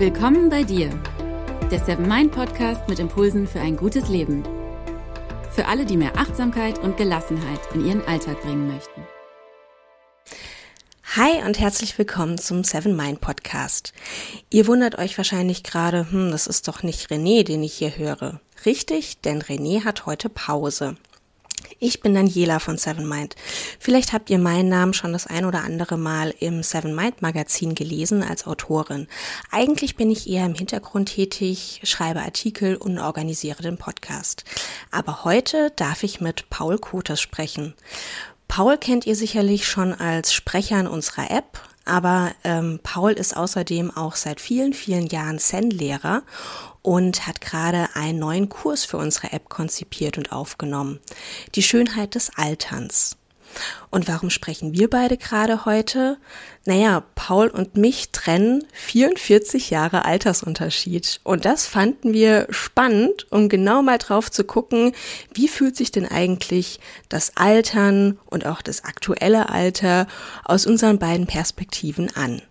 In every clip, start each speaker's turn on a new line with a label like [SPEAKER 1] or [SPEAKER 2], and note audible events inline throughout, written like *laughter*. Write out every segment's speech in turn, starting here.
[SPEAKER 1] Willkommen bei dir, der Seven Mind Podcast mit Impulsen für ein gutes Leben. Für alle, die mehr Achtsamkeit und Gelassenheit in ihren Alltag bringen möchten.
[SPEAKER 2] Hi und herzlich willkommen zum Seven Mind Podcast. Ihr wundert euch wahrscheinlich gerade, hm, das ist doch nicht René, den ich hier höre. Richtig, denn René hat heute Pause. Ich bin Daniela von Seven Mind. Vielleicht habt ihr meinen Namen schon das ein oder andere Mal im Seven Mind Magazin gelesen als Autorin. Eigentlich bin ich eher im Hintergrund tätig, schreibe Artikel und organisiere den Podcast. Aber heute darf ich mit Paul Kotes sprechen. Paul kennt ihr sicherlich schon als Sprecher in unserer App, aber ähm, Paul ist außerdem auch seit vielen, vielen Jahren Zen-Lehrer und hat gerade einen neuen Kurs für unsere App konzipiert und aufgenommen. Die Schönheit des Alterns. Und warum sprechen wir beide gerade heute? Naja, Paul und mich trennen 44 Jahre Altersunterschied. Und das fanden wir spannend, um genau mal drauf zu gucken, wie fühlt sich denn eigentlich das Altern und auch das aktuelle Alter aus unseren beiden Perspektiven an.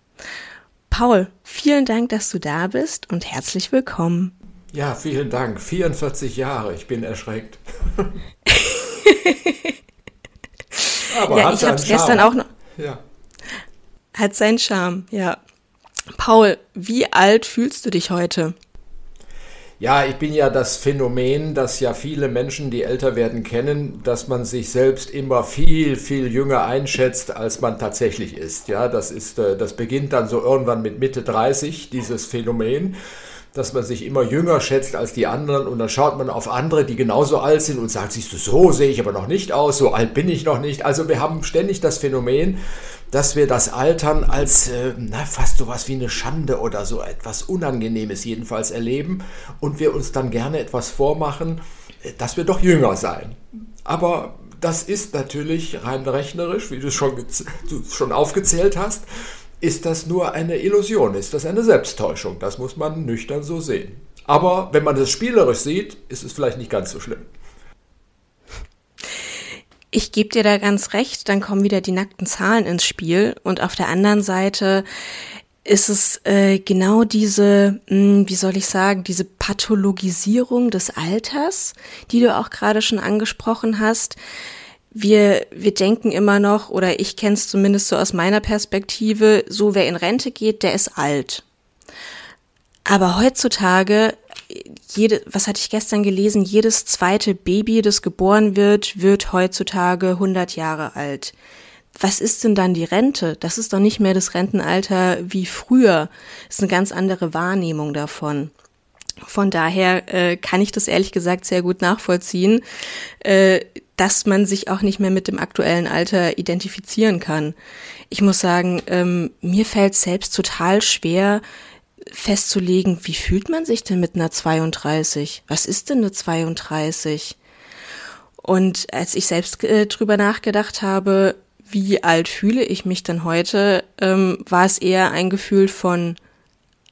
[SPEAKER 2] Paul, vielen Dank, dass du da bist und herzlich willkommen.
[SPEAKER 3] Ja, vielen Dank. 44 Jahre, ich bin erschreckt. *laughs*
[SPEAKER 2] Aber ja, ich habe es gestern auch noch. Ja. Hat seinen Charme, ja. Paul, wie alt fühlst du dich heute?
[SPEAKER 3] Ja, ich bin ja das Phänomen, das ja viele Menschen, die älter werden, kennen, dass man sich selbst immer viel, viel jünger einschätzt, als man tatsächlich ist. Ja, das ist, äh, das beginnt dann so irgendwann mit Mitte 30, dieses Phänomen dass man sich immer jünger schätzt als die anderen und dann schaut man auf andere, die genauso alt sind und sagt, siehst du, so sehe ich aber noch nicht aus, so alt bin ich noch nicht. Also wir haben ständig das Phänomen, dass wir das Altern als äh, na, fast sowas wie eine Schande oder so etwas Unangenehmes jedenfalls erleben und wir uns dann gerne etwas vormachen, äh, dass wir doch jünger seien. Aber das ist natürlich rein rechnerisch, wie du schon, du schon aufgezählt hast, ist das nur eine Illusion, ist das eine Selbsttäuschung. Das muss man nüchtern so sehen. Aber wenn man das spielerisch sieht, ist es vielleicht nicht ganz so schlimm.
[SPEAKER 2] Ich gebe dir da ganz recht, dann kommen wieder die nackten Zahlen ins Spiel und auf der anderen Seite ist es äh, genau diese, mh, hm, wie soll ich sagen, diese Pathologisierung des Alters, die du auch gerade schon angesprochen hast. Wir, wir denken immer noch, oder ich kenne es zumindest so aus meiner Perspektive, so wer in Rente geht, der ist alt. Aber heutzutage jede, was hatte ich gestern gelesen, jedes zweite Baby, das geboren wird, wird heutzutage 100 Jahre alt. Was ist denn dann die Rente? Das ist doch nicht mehr das Rentenalter wie früher. Das ist eine ganz andere Wahrnehmung davon. Von daher äh, kann ich das ehrlich gesagt sehr gut nachvollziehen, äh, dass man sich auch nicht mehr mit dem aktuellen Alter identifizieren kann. Ich muss sagen, ähm, mir fällt selbst total schwer, festzulegen, wie fühlt man sich denn mit einer 32? Was ist denn eine 32? Und als ich selbst äh, drüber nachgedacht habe, wie alt fühle ich mich denn heute, ähm, war es eher ein Gefühl von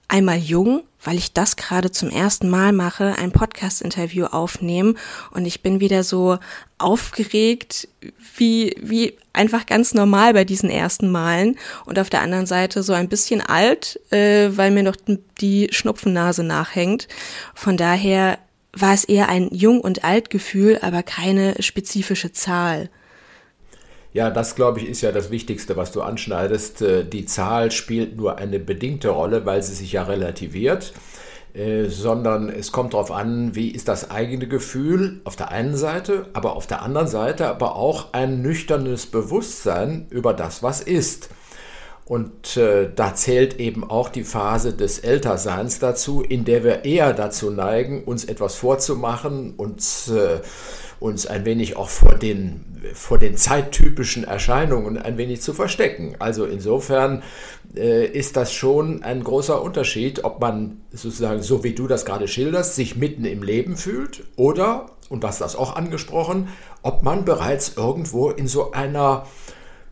[SPEAKER 2] einmal jung, weil ich das gerade zum ersten Mal mache, ein Podcast-Interview aufnehmen und ich bin wieder so aufgeregt, wie, wie einfach ganz normal bei diesen ersten Malen und auf der anderen Seite so ein bisschen alt, äh, weil mir noch die Schnupfennase nachhängt. Von daher war es eher ein Jung- und Alt-Gefühl, aber keine spezifische Zahl.
[SPEAKER 3] Ja, das glaube ich ist ja das Wichtigste, was du anschneidest. Äh, die Zahl spielt nur eine bedingte Rolle, weil sie sich ja relativiert, äh, sondern es kommt darauf an, wie ist das eigene Gefühl auf der einen Seite, aber auf der anderen Seite aber auch ein nüchternes Bewusstsein über das, was ist. Und äh, da zählt eben auch die Phase des Älterseins dazu, in der wir eher dazu neigen, uns etwas vorzumachen, uns, äh, uns ein wenig auch vor den, vor den zeittypischen Erscheinungen ein wenig zu verstecken. Also insofern äh, ist das schon ein großer Unterschied, ob man sozusagen, so wie du das gerade schilderst, sich mitten im Leben fühlt oder, und du hast das auch angesprochen, ob man bereits irgendwo in so einer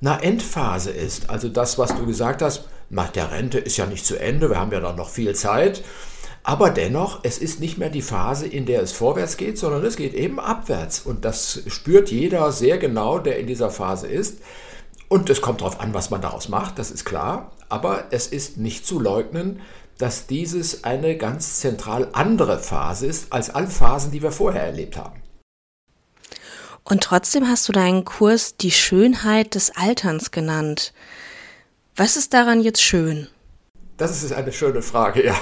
[SPEAKER 3] einer Endphase ist. Also das, was du gesagt hast, nach der Rente ist ja nicht zu Ende, wir haben ja noch viel Zeit. Aber dennoch, es ist nicht mehr die Phase, in der es vorwärts geht, sondern es geht eben abwärts. Und das spürt jeder sehr genau, der in dieser Phase ist. Und es kommt darauf an, was man daraus macht, das ist klar. Aber es ist nicht zu leugnen, dass dieses eine ganz zentral andere Phase ist als alle Phasen, die wir vorher erlebt haben.
[SPEAKER 2] Und trotzdem hast du deinen Kurs die Schönheit des Alterns genannt. Was ist daran jetzt schön?
[SPEAKER 3] Das ist eine schöne Frage, ja.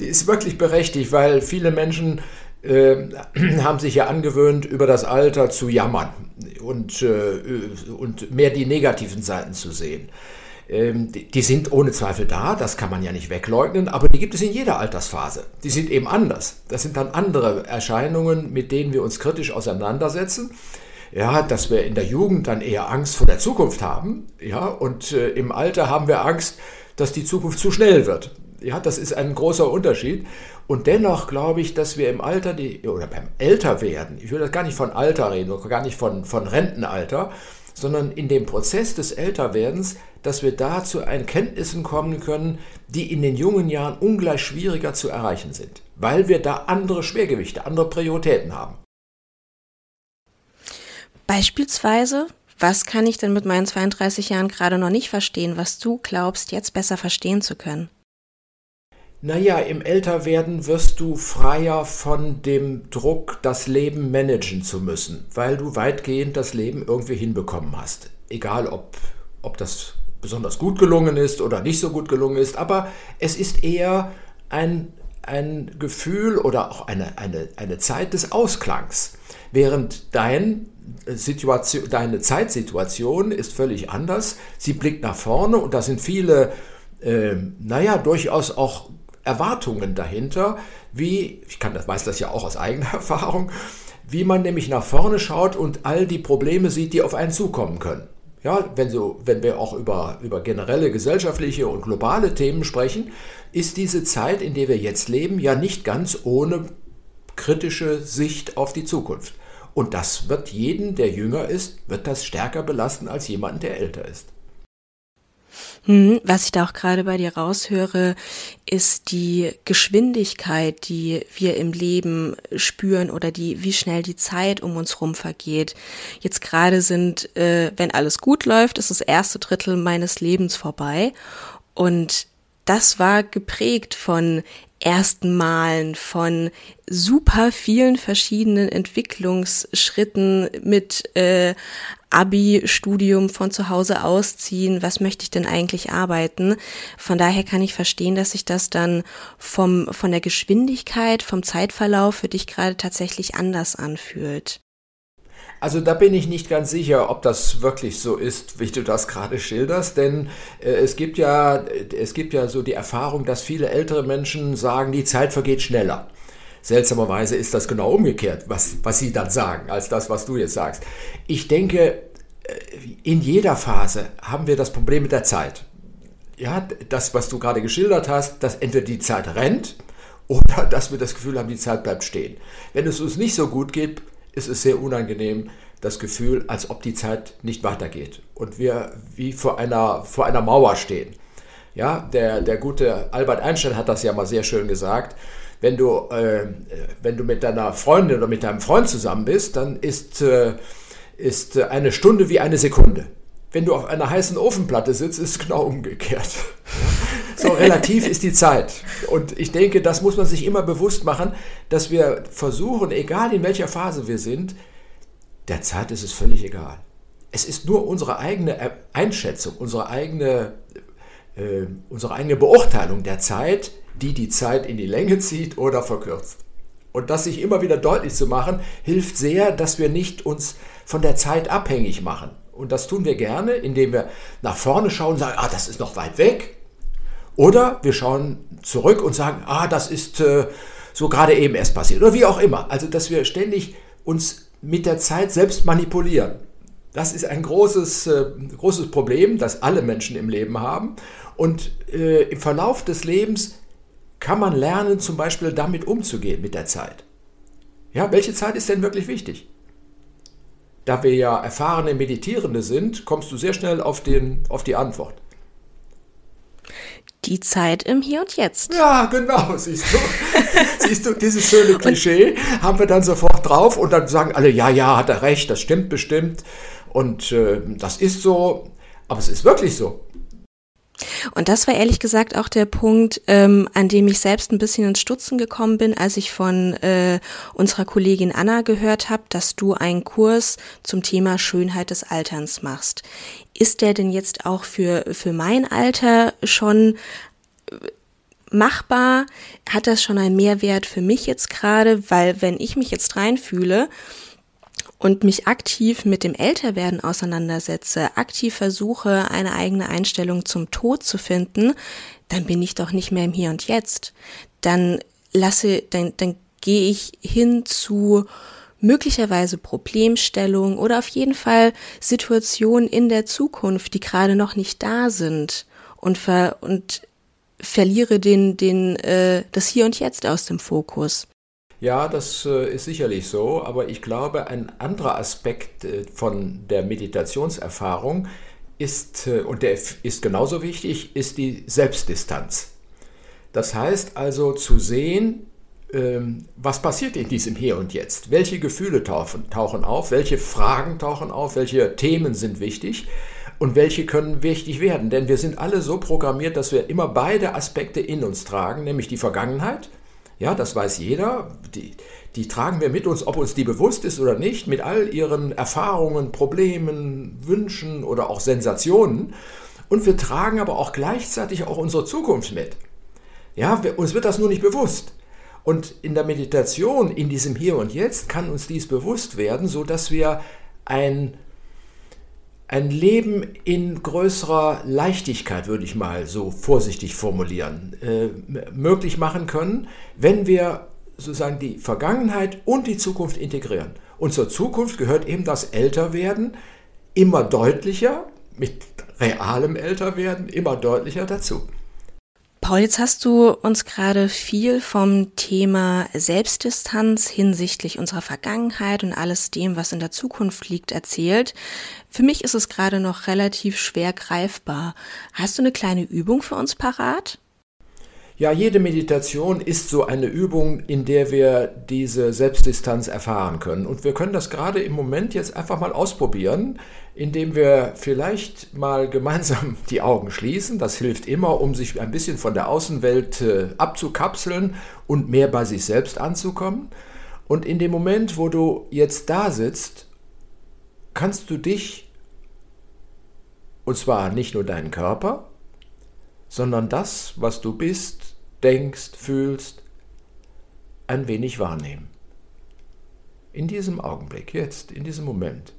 [SPEAKER 3] Die ist wirklich berechtigt, weil viele Menschen äh, *clears throat* haben sich ja angewöhnt, über das Alter zu jammern und, äh, und mehr die negativen Seiten zu sehen. Ähm, die, die sind ohne Zweifel da, das kann man ja nicht wegleugnen, aber die gibt es in jeder Altersphase. Die sind eben anders. Das sind dann andere Erscheinungen, mit denen wir uns kritisch auseinandersetzen. Ja, dass wir in der Jugend dann eher Angst vor der Zukunft haben, ja, und äh, im Alter haben wir Angst, dass die Zukunft zu schnell wird. Ja, das ist ein großer Unterschied. Und dennoch glaube ich, dass wir im Alter, die, oder beim Älterwerden, ich will das gar nicht von Alter reden, gar nicht von, von Rentenalter, sondern in dem Prozess des Älterwerdens, dass wir da zu Erkenntnissen kommen können, die in den jungen Jahren ungleich schwieriger zu erreichen sind, weil wir da andere Schwergewichte, andere Prioritäten haben.
[SPEAKER 2] Beispielsweise, was kann ich denn mit meinen 32 Jahren gerade noch nicht verstehen, was du glaubst, jetzt besser verstehen zu können?
[SPEAKER 3] Naja, im Älterwerden wirst du freier von dem Druck, das Leben managen zu müssen, weil du weitgehend das Leben irgendwie hinbekommen hast. Egal, ob, ob das besonders gut gelungen ist oder nicht so gut gelungen ist, aber es ist eher ein, ein Gefühl oder auch eine, eine, eine Zeit des Ausklangs. Während dein Situation, deine Zeitsituation ist völlig anders. Sie blickt nach vorne und da sind viele, äh, naja, durchaus auch Erwartungen dahinter, wie, ich kann, weiß das ja auch aus eigener *laughs* Erfahrung, wie man nämlich nach vorne schaut und all die Probleme sieht, die auf einen zukommen können. Ja, wenn, so, wenn wir auch über, über generelle gesellschaftliche und globale Themen sprechen, ist diese Zeit, in der wir jetzt leben, ja nicht ganz ohne kritische Sicht auf die Zukunft. Und das wird jeden, der jünger ist, wird das stärker belasten als jemanden, der älter ist.
[SPEAKER 2] Hm, was ich da auch gerade bei dir raushöre, ist die Geschwindigkeit, die wir im Leben spüren oder die, wie schnell die Zeit um uns rum vergeht. Jetzt gerade sind, äh, wenn alles gut läuft, ist das erste Drittel meines Lebens vorbei und das war geprägt von ersten Malen, von super vielen verschiedenen Entwicklungsschritten mit äh, Abi-Studium von zu Hause ausziehen, was möchte ich denn eigentlich arbeiten? Von daher kann ich verstehen, dass sich das dann vom, von der Geschwindigkeit, vom Zeitverlauf für dich gerade tatsächlich anders anfühlt.
[SPEAKER 3] Also da bin ich nicht ganz sicher, ob das wirklich so ist, wie du das gerade schilderst, denn äh, es gibt ja es gibt ja so die Erfahrung, dass viele ältere Menschen sagen, die Zeit vergeht schneller. Seltsamerweise ist das genau umgekehrt, was, was sie dann sagen, als das, was du jetzt sagst. Ich denke, äh, in jeder Phase haben wir das Problem mit der Zeit. Ja, das, was du gerade geschildert hast, dass entweder die Zeit rennt oder *laughs* dass wir das Gefühl haben, die Zeit bleibt stehen. Wenn es uns nicht so gut geht, ist es sehr unangenehm, das Gefühl, als ob die Zeit nicht weitergeht und wir wie vor einer, vor einer Mauer stehen. Ja, der, der gute Albert Einstein hat das ja mal sehr schön gesagt wenn du, äh, wenn du mit deiner Freundin oder mit deinem Freund zusammen bist, dann ist, äh, ist eine Stunde wie eine Sekunde. Wenn du auf einer heißen Ofenplatte sitzt, ist es genau umgekehrt. So relativ ist die Zeit. Und ich denke, das muss man sich immer bewusst machen, dass wir versuchen, egal in welcher Phase wir sind, der Zeit ist es völlig egal. Es ist nur unsere eigene Einschätzung, unsere eigene, äh, unsere eigene Beurteilung der Zeit, die die Zeit in die Länge zieht oder verkürzt. Und das sich immer wieder deutlich zu machen, hilft sehr, dass wir nicht uns von der Zeit abhängig machen. Und das tun wir gerne, indem wir nach vorne schauen und sagen, ah, das ist noch weit weg. Oder wir schauen zurück und sagen, ah, das ist äh, so gerade eben erst passiert. Oder wie auch immer. Also, dass wir ständig uns mit der Zeit selbst manipulieren. Das ist ein großes, äh, großes Problem, das alle Menschen im Leben haben. Und äh, im Verlauf des Lebens kann man lernen, zum Beispiel damit umzugehen mit der Zeit. Ja, welche Zeit ist denn wirklich wichtig? Da wir ja erfahrene Meditierende sind, kommst du sehr schnell auf, den, auf die Antwort.
[SPEAKER 2] Die Zeit im Hier und Jetzt.
[SPEAKER 3] Ja, genau, *laughs* siehst du. siehst du, dieses schöne Klischee haben wir dann sofort drauf und dann sagen alle, ja, ja, hat er recht, das stimmt bestimmt und äh, das ist so, aber es ist wirklich so.
[SPEAKER 2] Und das war ehrlich gesagt auch der Punkt, ähm, an dem ich selbst ein bisschen ins Stutzen gekommen bin, als ich von äh, unserer Kollegin Anna gehört habe, dass du einen Kurs zum Thema Schönheit des Alterns machst. Ist der denn jetzt auch für, für mein Alter schon äh, machbar? Hat das schon einen Mehrwert für mich jetzt gerade? Weil wenn ich mich jetzt reinfühle, und mich aktiv mit dem Älterwerden auseinandersetze, aktiv versuche, eine eigene Einstellung zum Tod zu finden, dann bin ich doch nicht mehr im Hier und Jetzt. Dann lasse, dann, dann gehe ich hin zu möglicherweise Problemstellungen oder auf jeden Fall Situationen in der Zukunft, die gerade noch nicht da sind und, ver, und verliere den, den, äh, das Hier und Jetzt aus dem Fokus.
[SPEAKER 3] Ja, das äh, ist sicherlich so, aber ich glaube, ein anderer Aspekt äh, von der Meditationserfahrung ist, äh, und der ist genauso wichtig, ist die Selbstdistanz. Das heißt also zu sehen, ähm, was passiert in diesem Hier und Jetzt? Welche Gefühle tauchen auf? Welche Fragen tauchen auf? Welche Themen sind wichtig? Und welche können wichtig werden? Denn wir sind alle so programmiert, dass wir immer beide Aspekte in uns tragen, nämlich die Vergangenheit – ja, das weiß jeder. Die, die tragen wir mit uns, ob uns die bewusst ist oder nicht, mit all ihren Erfahrungen, Problemen, Wünschen oder auch Sensationen. Und wir tragen aber auch gleichzeitig auch unsere Zukunft mit. Ja, wir, uns wird das nur nicht bewusst. Und in der Meditation, in diesem Hier und Jetzt, kann uns dies bewusst werden, so dass wir ein ein Leben in größerer Leichtigkeit, würde ich mal so vorsichtig formulieren, äh, möglich machen können, wenn wir sozusagen die Vergangenheit und die Zukunft integrieren. Und zur Zukunft gehört eben das Älterwerden immer deutlicher, mit realem Älterwerden immer deutlicher dazu.
[SPEAKER 2] Paul, jetzt hast du uns gerade viel vom Thema Selbstdistanz hinsichtlich unserer Vergangenheit und alles dem, was in der Zukunft liegt, erzählt. Für mich ist es gerade noch relativ schwer greifbar. Hast du eine kleine Übung für uns parat?
[SPEAKER 3] Ja, jede Meditation ist so eine Übung, in der wir diese Selbstdistanz erfahren können. Und wir können das gerade im Moment jetzt einfach mal ausprobieren, indem wir vielleicht mal gemeinsam *laughs* die Augen schließen. Das hilft immer, um sich ein bisschen von der Außenwelt äh, abzukapseln und mehr bei sich selbst anzukommen. Und in dem Moment, wo du jetzt da sitzt, kannst du dich, und zwar nicht nur deinen Körper, sondern das, was du bist, denkst, fühlst, ein wenig wahrnehmen. In diesem Augenblick, jetzt, in diesem Moment.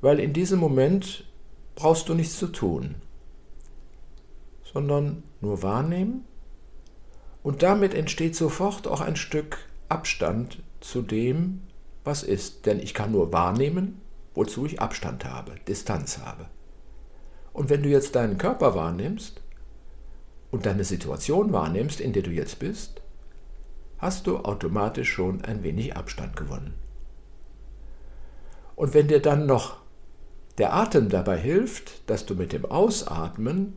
[SPEAKER 3] Weil in diesem Moment brauchst du nichts zu tun, sondern nur wahrnehmen und damit entsteht sofort auch ein Stück Abstand zu dem, was ist. Denn ich kann nur wahrnehmen, wozu ich Abstand habe, Distanz habe. Und wenn du jetzt deinen Körper wahrnimmst und deine Situation wahrnimmst, in der du jetzt bist, hast du automatisch schon ein wenig Abstand gewonnen. Und wenn dir dann noch der Atem dabei hilft, dass du mit dem Ausatmen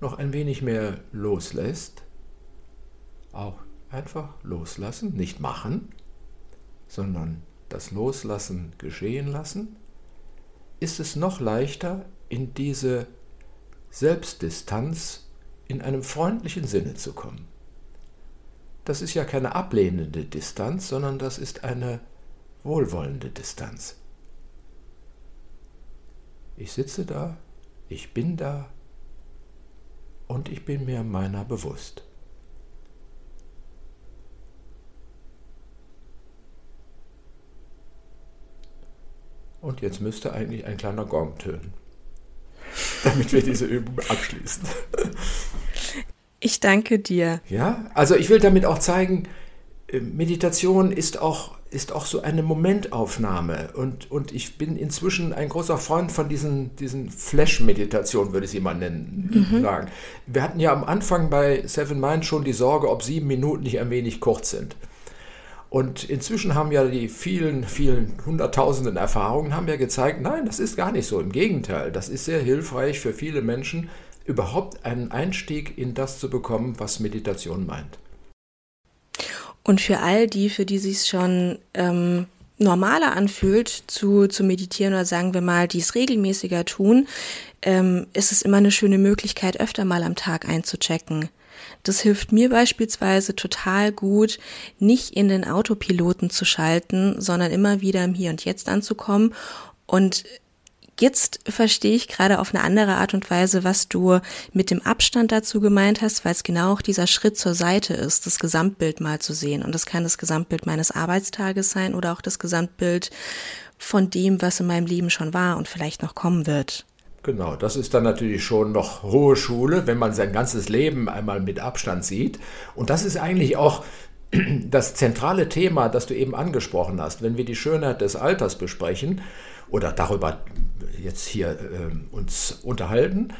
[SPEAKER 3] noch ein wenig mehr loslässt, auch einfach loslassen, nicht machen, sondern das Loslassen geschehen lassen, ist es noch leichter, in diese Selbstdistanz in einem freundlichen Sinne zu kommen. Das ist ja keine ablehnende Distanz, sondern das ist eine wohlwollende Distanz. Ich sitze da, ich bin da und ich bin mir meiner bewusst. Und jetzt müsste eigentlich ein kleiner Gong tönen, *laughs* damit wir diese Übung abschließen.
[SPEAKER 2] Ich danke dir.
[SPEAKER 3] Ja, also ich will damit auch zeigen, äh, Meditation ist auch, ist auch so eine Momentaufnahme. Und, und ich bin inzwischen ein großer Freund von diesen, diesen Flash-Meditationen, würde ich sie mal nennen, mhm. sagen. Wir hatten ja am Anfang bei Seven Mind schon die Sorge, ob sieben Minuten nicht ein wenig kurz sind. Und inzwischen haben ja die vielen, vielen hunderttausenden Erfahrungen haben ja gezeigt, nein, das ist gar nicht so. Im Gegenteil, das ist sehr hilfreich für viele Menschen, überhaupt einen Einstieg in das zu bekommen, was Meditation meint.
[SPEAKER 2] Und für all die, für die sich schon ähm, normaler anfühlt, zu, zu meditieren oder sagen wir mal, dies regelmäßiger tun, ähm, ist es immer eine schöne Möglichkeit, öfter mal am Tag einzuchecken. Das hilft mir beispielsweise total gut, nicht in den Autopiloten zu schalten, sondern immer wieder im Hier und Jetzt anzukommen und Jetzt verstehe ich gerade auf eine andere Art und Weise, was du mit dem Abstand dazu gemeint hast, weil es genau auch dieser Schritt zur Seite ist, das Gesamtbild mal zu sehen. Und das kann das Gesamtbild meines Arbeitstages sein oder auch das Gesamtbild von dem, was in meinem Leben schon war und vielleicht noch kommen wird.
[SPEAKER 3] Genau, das ist dann natürlich schon noch hohe Schule, wenn man sein ganzes Leben einmal mit Abstand sieht. Und das ist eigentlich auch *clears throat* das zentrale Thema, das du eben angesprochen hast. Wenn wir die Schönheit des Alters besprechen oder darüber jetzt hier äh, uns unterhalten,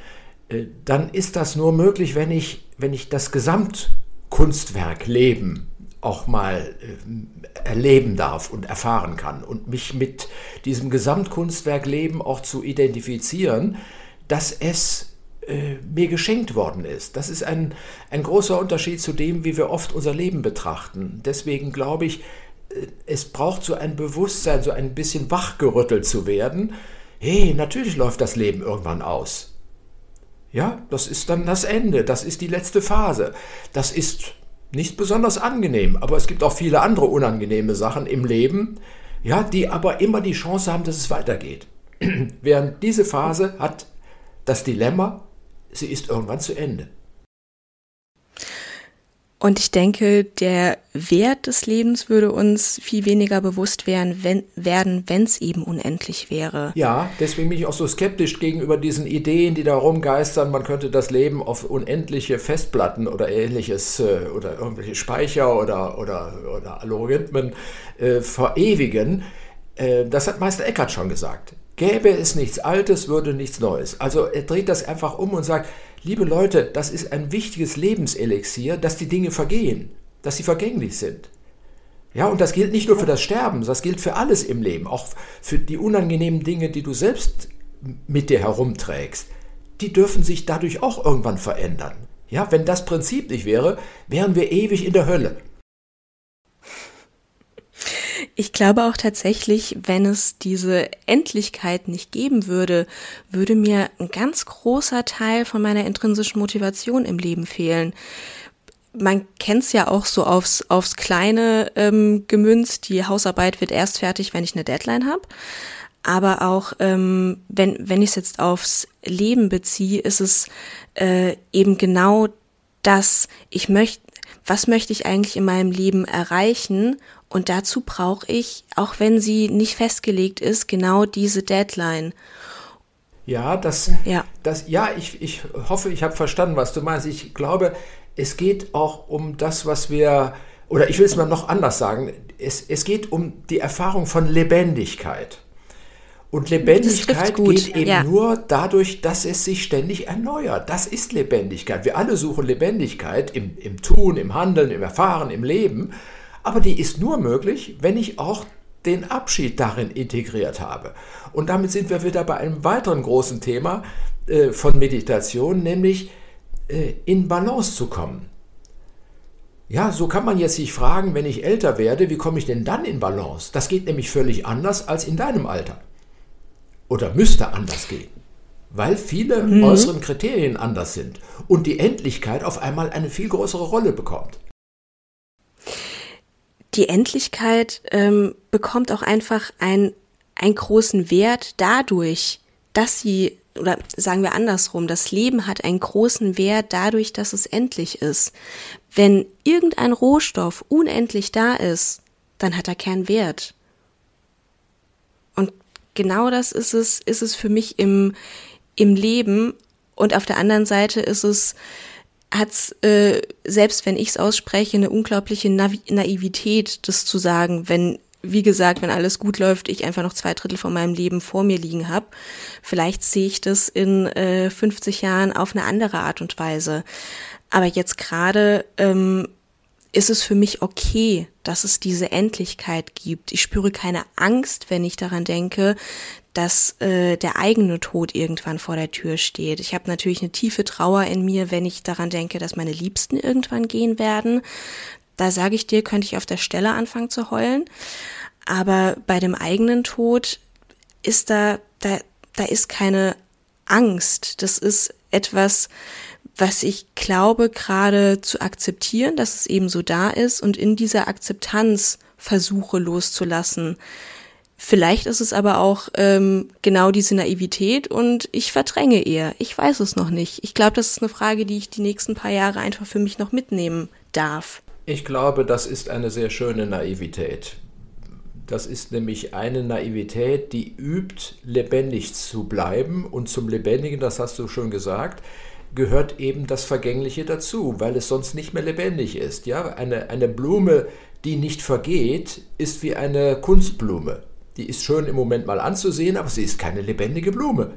[SPEAKER 3] äh, dann ist das nur möglich, wenn ich, wenn ich das Gesamtkunstwerk Leben auch mal äh, erleben darf und erfahren kann und mich mit diesem Gesamtkunstwerk Leben auch zu identifizieren, dass es äh, mir geschenkt worden ist. Das ist ein, ein großer Unterschied zu dem, wie wir oft unser Leben betrachten. Deswegen glaube ich, äh, es braucht so ein Bewusstsein, so ein bisschen wachgerüttelt zu werden, hey, natürlich läuft das Leben irgendwann aus. Ja, das ist dann das Ende, das ist die letzte Phase. Das ist nicht besonders angenehm, aber es gibt auch viele andere unangenehme Sachen im Leben, ja, die aber immer die Chance haben, dass es weitergeht. *clears throat* Während diese Phase hat das Dilemma, sie ist irgendwann zu Ende.
[SPEAKER 2] Und ich denke, der Wert des Lebens würde uns viel weniger bewusst werden, wenn werden, es eben unendlich wäre.
[SPEAKER 3] Ja, deswegen bin ich auch so skeptisch gegenüber diesen Ideen, die da rumgeistern, man könnte das Leben auf unendliche Festplatten oder ähnliches äh, oder irgendwelche Speicher oder, oder, oder Algorithmen äh, verewigen. Äh, das hat Meister Eckhart schon gesagt. Gäbe es nichts Altes, würde nichts Neues. Also er dreht das einfach um und sagt, Liebe Leute, das ist ein wichtiges Lebenselixier, dass die Dinge vergehen, dass sie vergänglich sind. Ja, und das gilt nicht nur für das Sterben, das gilt für alles im Leben, auch für die unangenehmen Dinge, die du selbst mit dir herumträgst. Die dürfen sich dadurch auch irgendwann verändern. Ja, wenn das Prinzip nicht wäre, wären wir ewig in der Hölle.
[SPEAKER 2] Ich glaube auch tatsächlich, wenn es diese Endlichkeit nicht geben würde, würde mir ein ganz großer Teil von meiner intrinsischen Motivation im Leben fehlen. Man kennt es ja auch so aufs, aufs Kleine ähm, gemünzt, die Hausarbeit wird erst fertig, wenn ich eine Deadline habe. Aber auch ähm, wenn, wenn ich es jetzt aufs Leben beziehe, ist es äh, eben genau das, ich möchte, was möchte ich eigentlich in meinem Leben erreichen und dazu brauche ich, auch wenn sie nicht festgelegt ist, genau diese Deadline.
[SPEAKER 3] Ja, das, ja. Das, ja ich, ich hoffe, ich habe verstanden, was du meinst. Ich glaube, es geht auch um das, was wir, oder ich will es mal noch anders sagen, es, es geht um die Erfahrung von Lebendigkeit. Und Lebendigkeit geht eben ja. nur dadurch, dass es sich ständig erneuert. Das ist Lebendigkeit. Wir alle suchen Lebendigkeit im, im Tun, im Handeln, im Erfahren, im Leben. Aber die ist nur möglich, wenn ich auch den Abschied darin integriert habe. Und damit sind wir wieder bei einem weiteren großen Thema äh, von Meditation, nämlich äh, in Balance zu kommen. Ja, so kann man jetzt sich fragen, wenn ich älter werde, wie komme ich denn dann in Balance? Das geht nämlich völlig anders als in deinem Alter. Oder müsste anders gehen. Weil viele mhm. äußeren Kriterien anders sind und die Endlichkeit auf einmal eine viel größere Rolle bekommt
[SPEAKER 2] die Endlichkeit ähm, bekommt auch einfach ein, einen großen Wert dadurch, dass sie, oder sagen wir andersrum, das Leben hat einen großen Wert dadurch, dass es endlich ist. Wenn irgendein Rohstoff unendlich da ist, dann hat er keinen Wert. Und genau das ist es, ist es für mich im, im Leben. Und auf der anderen Seite ist es, hat's äh, selbst wenn ich es ausspreche, eine unglaubliche Navi Naivität, das zu sagen, wenn, wie gesagt, wenn alles gut läuft, ich einfach noch zwei Drittel von meinem Leben vor mir liegen habe. Vielleicht sehe ich das in äh, 50 Jahren auf eine andere Art und Weise. Aber jetzt gerade ähm, ist es für mich okay, dass es diese Endlichkeit gibt. Ich spüre keine Angst, wenn ich daran denke, dass äh, der eigene Tod irgendwann vor der Tür steht. Ich habe natürlich eine tiefe Trauer in mir, wenn ich daran denke, dass meine Liebsten irgendwann gehen werden. Da sage ich dir, könnte ich auf der Stelle anfangen zu heulen. Aber bei dem eigenen Tod ist da, da, da ist keine Angst. Das ist etwas, was ich glaube, gerade zu akzeptieren, dass es eben so da ist und in dieser Akzeptanz versuche loszulassen. Vielleicht ist es aber auch ähm, genau diese Naivität und ich verdränge eher. Ich weiß es noch nicht. Ich glaube, das ist eine Frage, die ich die nächsten paar Jahre einfach für mich noch mitnehmen darf.
[SPEAKER 3] Ich glaube, das ist eine sehr schöne Naivität. Das ist nämlich eine Naivität, die übt, lebendig zu bleiben. Und zum Lebendigen, das hast du schon gesagt, gehört eben das Vergängliche dazu, weil es sonst nicht mehr lebendig ist. Ja? Eine, eine Blume, die nicht vergeht, ist wie eine Kunstblume. Die ist schön im Moment mal anzusehen, aber sie ist keine lebendige Blume.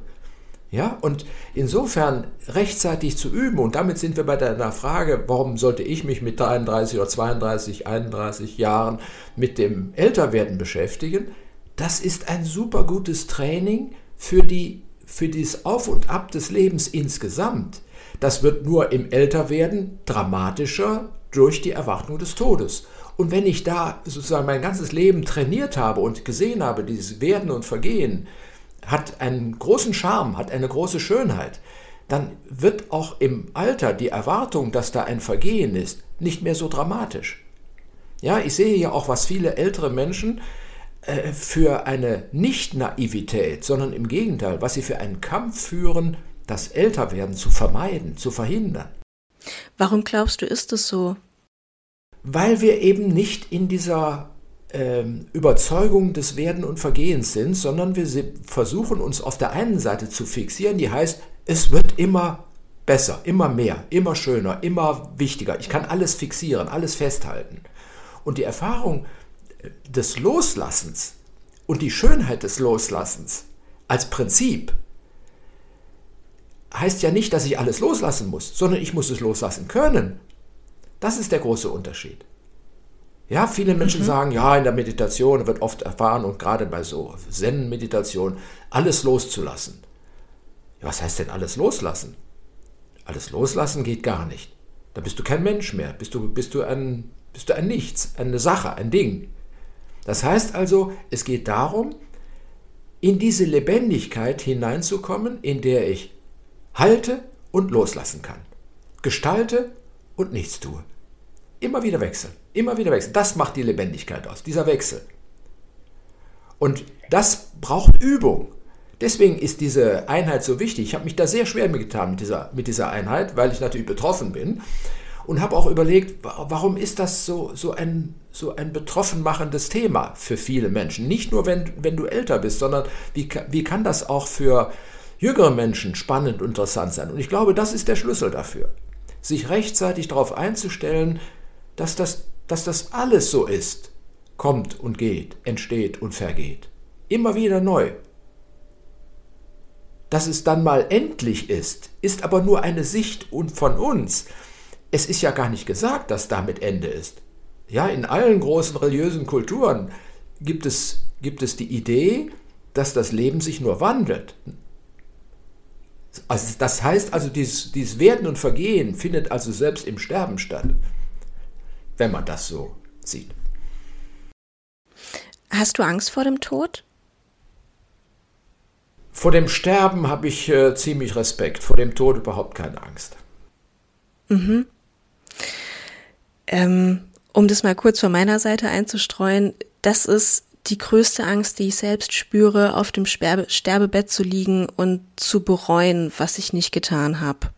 [SPEAKER 3] Ja, und insofern rechtzeitig zu üben, und damit sind wir bei deiner Frage, warum sollte ich mich mit 33 oder 32, 31 Jahren mit dem Älterwerden beschäftigen? Das ist ein super gutes Training für, die, für dieses Auf und Ab des Lebens insgesamt. Das wird nur im Älterwerden dramatischer durch die Erwartung des Todes. Und wenn ich da sozusagen mein ganzes Leben trainiert habe und gesehen habe, dieses Werden und Vergehen, hat einen großen Charme, hat eine große Schönheit, dann wird auch im Alter die Erwartung, dass da ein Vergehen ist, nicht mehr so dramatisch. Ja, ich sehe ja auch, was viele ältere Menschen äh, für eine Nicht-Naivität, sondern im Gegenteil, was sie für einen Kampf führen, das Älterwerden zu vermeiden, zu verhindern.
[SPEAKER 2] Warum glaubst du, ist es so?
[SPEAKER 3] Weil wir eben nicht in dieser ähm, Überzeugung des Werden und Vergehens sind, sondern wir versuchen uns auf der einen Seite zu fixieren, die heißt, es wird immer besser, immer mehr, immer schöner, immer wichtiger. Ich kann alles fixieren, alles festhalten. Und die Erfahrung äh, des Loslassens und die Schönheit des Loslassens als Prinzip heißt ja nicht, dass ich alles loslassen muss, sondern ich muss es loslassen können. Das ist der große Unterschied. Ja, viele Menschen mhm. sagen, ja, in der Meditation wird oft erfahren und gerade bei so Zen-Meditation, alles loszulassen. Was heißt denn alles loslassen? Alles loslassen geht gar nicht. Da bist du kein Mensch mehr, bist du, bist du, ein, bist du ein Nichts, eine Sache, ein Ding. Das heißt also, es geht darum, in diese Lebendigkeit hineinzukommen, in der ich halte und loslassen kann, gestalte und nichts tue. Immer wieder wechseln, immer wieder wechseln. Das macht die Lebendigkeit aus, dieser Wechsel. Und das braucht Übung. Deswegen ist diese Einheit so wichtig. Ich habe mich da sehr schwer mitgetan mit dieser, mit dieser Einheit, weil ich natürlich betroffen bin. Und habe auch überlegt, warum ist das so, so, ein, so ein betroffen machendes Thema für viele Menschen? Nicht nur, wenn, wenn du älter bist, sondern wie, wie kann das auch für jüngere Menschen spannend und interessant sein? Und ich glaube, das ist der Schlüssel dafür. Sich rechtzeitig darauf einzustellen, dass das, dass das alles so ist, kommt und geht, entsteht und vergeht. Immer wieder neu. Dass es dann mal endlich ist, ist aber nur eine Sicht von uns. Es ist ja gar nicht gesagt, dass damit Ende ist. Ja, in allen großen religiösen Kulturen gibt es, gibt es die Idee, dass das Leben sich nur wandelt. Also das heißt also, dieses, dieses Werden und Vergehen findet also selbst im Sterben statt wenn man das so sieht.
[SPEAKER 2] Hast du Angst vor dem Tod?
[SPEAKER 3] Vor dem Sterben habe ich äh, ziemlich Respekt, vor dem Tod überhaupt keine Angst.
[SPEAKER 2] Mhm. Ähm, um das mal kurz von meiner Seite einzustreuen, das ist die größte Angst, die ich selbst spüre, auf dem Sterbe Sterbebett zu liegen und zu bereuen, was ich nicht getan habe.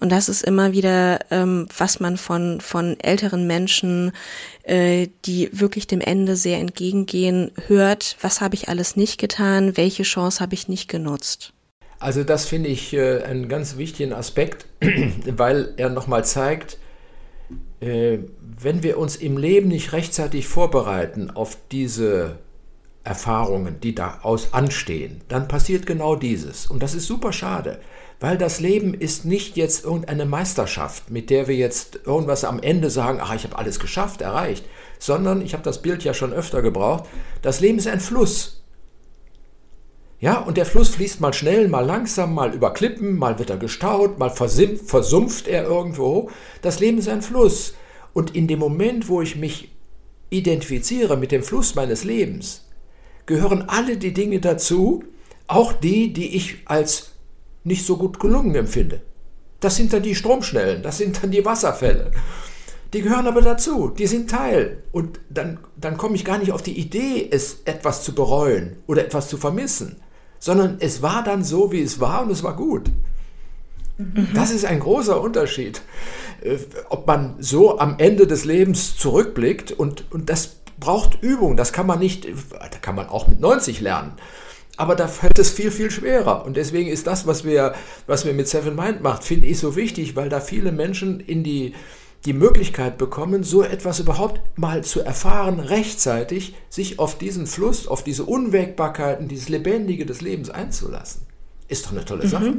[SPEAKER 2] Und das ist immer wieder, ähm, was man von, von älteren Menschen, äh, die wirklich dem Ende sehr entgegengehen, hört. Was habe ich alles nicht getan? Welche Chance habe ich nicht genutzt?
[SPEAKER 3] Also das finde ich äh, einen ganz wichtigen Aspekt, *clears throat* weil er nochmal zeigt, äh, wenn wir uns im Leben nicht rechtzeitig vorbereiten auf diese Erfahrungen, die da aus anstehen, dann passiert genau dieses. Und das ist super schade. Weil das Leben ist nicht jetzt irgendeine Meisterschaft, mit der wir jetzt irgendwas am Ende sagen, ach, ich habe alles geschafft, erreicht, sondern, ich habe das Bild ja schon öfter gebraucht, das Leben ist ein Fluss. Ja, und der Fluss fließt mal schnell, mal langsam, mal über Klippen, mal wird er gestaut, mal versumpft er irgendwo. Das Leben ist ein Fluss. Und in dem Moment, wo ich mich identifiziere mit dem Fluss meines Lebens, gehören alle die Dinge dazu, auch die, die ich als nicht so gut gelungen empfinde. Das sind dann die Stromschnellen, das sind dann die Wasserfälle. Die gehören aber dazu, die sind Teil. Und dann, dann komme ich gar nicht auf die Idee, es etwas zu bereuen oder etwas zu vermissen, sondern es war dann so, wie es war und es war gut. Mhm. Das ist ein großer Unterschied, äh, ob man so am Ende des Lebens zurückblickt und, und das braucht Übung, das kann man nicht, da kann man auch mit 90 lernen. Aber da fällt es viel, viel schwerer. Und deswegen ist das, was wir, was wir mit Seven Mind macht, finde ich so wichtig, weil da viele Menschen in die, die Möglichkeit bekommen, so etwas überhaupt mal zu erfahren, rechtzeitig sich auf diesen Fluss, auf diese Unwägbarkeiten, dieses Lebendige des Lebens einzulassen. Ist doch eine tolle mhm. Sache.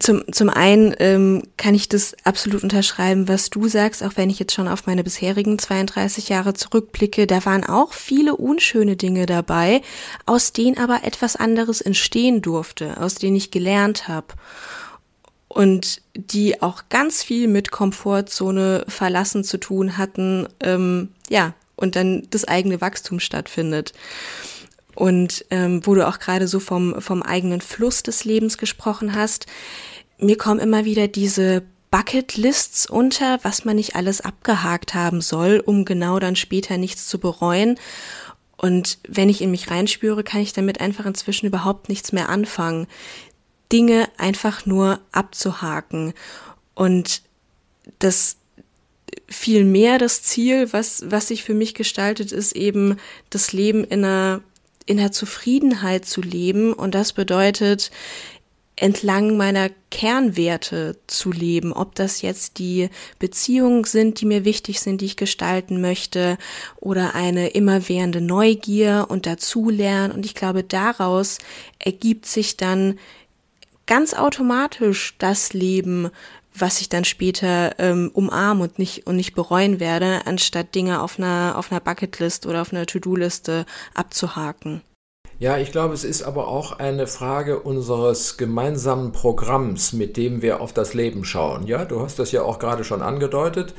[SPEAKER 2] Zum, zum einen ähm, kann ich das absolut unterschreiben, was du sagst, auch wenn ich jetzt schon auf meine bisherigen 32 Jahre zurückblicke. Da waren auch viele unschöne Dinge dabei, aus denen aber etwas anderes entstehen durfte, aus denen ich gelernt habe. Und die auch ganz viel mit Komfortzone verlassen zu tun hatten, ähm, ja, und dann das eigene Wachstum stattfindet. Und ähm, wo du auch gerade so vom, vom eigenen Fluss des Lebens gesprochen hast, mir kommen immer wieder diese Bucketlists unter, was man nicht alles abgehakt haben soll, um genau dann später nichts zu bereuen. Und wenn ich in mich reinspüre, kann ich damit einfach inzwischen überhaupt nichts mehr anfangen. Dinge einfach nur abzuhaken. Und das viel mehr das Ziel, was, was sich für mich gestaltet, ist eben das Leben in einer in der Zufriedenheit zu leben und das bedeutet, entlang meiner Kernwerte zu leben, ob das jetzt die Beziehungen sind, die mir wichtig sind, die ich gestalten möchte, oder eine immerwährende Neugier und dazulernen. Und ich glaube, daraus ergibt sich dann ganz automatisch das Leben, was ich dann später ähm, umarmen und nicht und nicht bereuen werde, anstatt Dinge auf einer auf einer Bucketlist oder auf einer To-Do-Liste abzuhaken.
[SPEAKER 3] Ja, ich glaube, es ist aber auch eine Frage unseres gemeinsamen Programms, mit dem wir auf das Leben schauen. Ja, du hast das ja auch gerade schon angedeutet.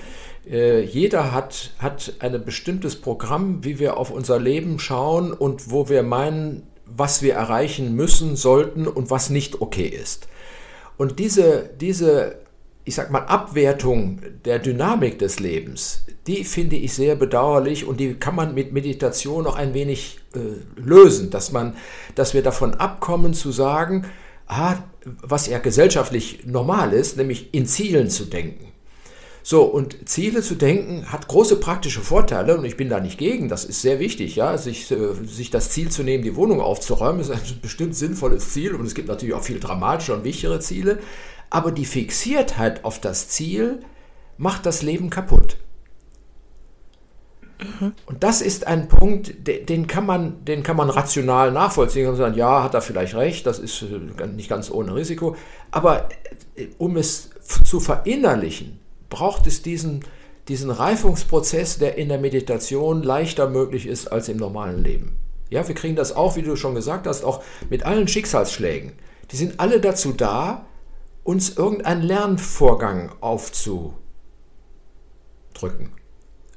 [SPEAKER 3] Äh, jeder hat, hat ein bestimmtes Programm, wie wir auf unser Leben schauen und wo wir meinen, was wir erreichen müssen, sollten und was nicht okay ist. Und diese, diese ich sag mal, Abwertung der Dynamik des Lebens, die finde ich sehr bedauerlich und die kann man mit Meditation noch ein wenig äh, lösen, dass man, dass wir davon abkommen zu sagen, ah, was ja gesellschaftlich normal ist, nämlich in Zielen zu denken. So, und Ziele zu denken hat große praktische Vorteile und ich bin da nicht gegen, das ist sehr wichtig, ja, sich, äh, sich das Ziel zu nehmen, die Wohnung aufzuräumen, *laughs* ist ein bestimmt sinnvolles Ziel und es gibt natürlich auch viel dramatische und wichtigere Ziele, aber die Fixiertheit auf das Ziel macht das Leben kaputt. Mhm. Und das ist ein Punkt, den kann man, den kann man rational nachvollziehen und sagen, ja, hat er vielleicht recht, das ist äh, nicht ganz ohne Risiko. Aber äh, um es zu verinnerlichen, braucht es diesen, diesen Reifungsprozess, der in der Meditation leichter möglich ist als im normalen Leben. Ja, wir kriegen das auch, wie du schon gesagt hast, auch mit allen Schicksalsschlägen. Die sind alle dazu da, uns irgendeinen Lernvorgang aufzudrücken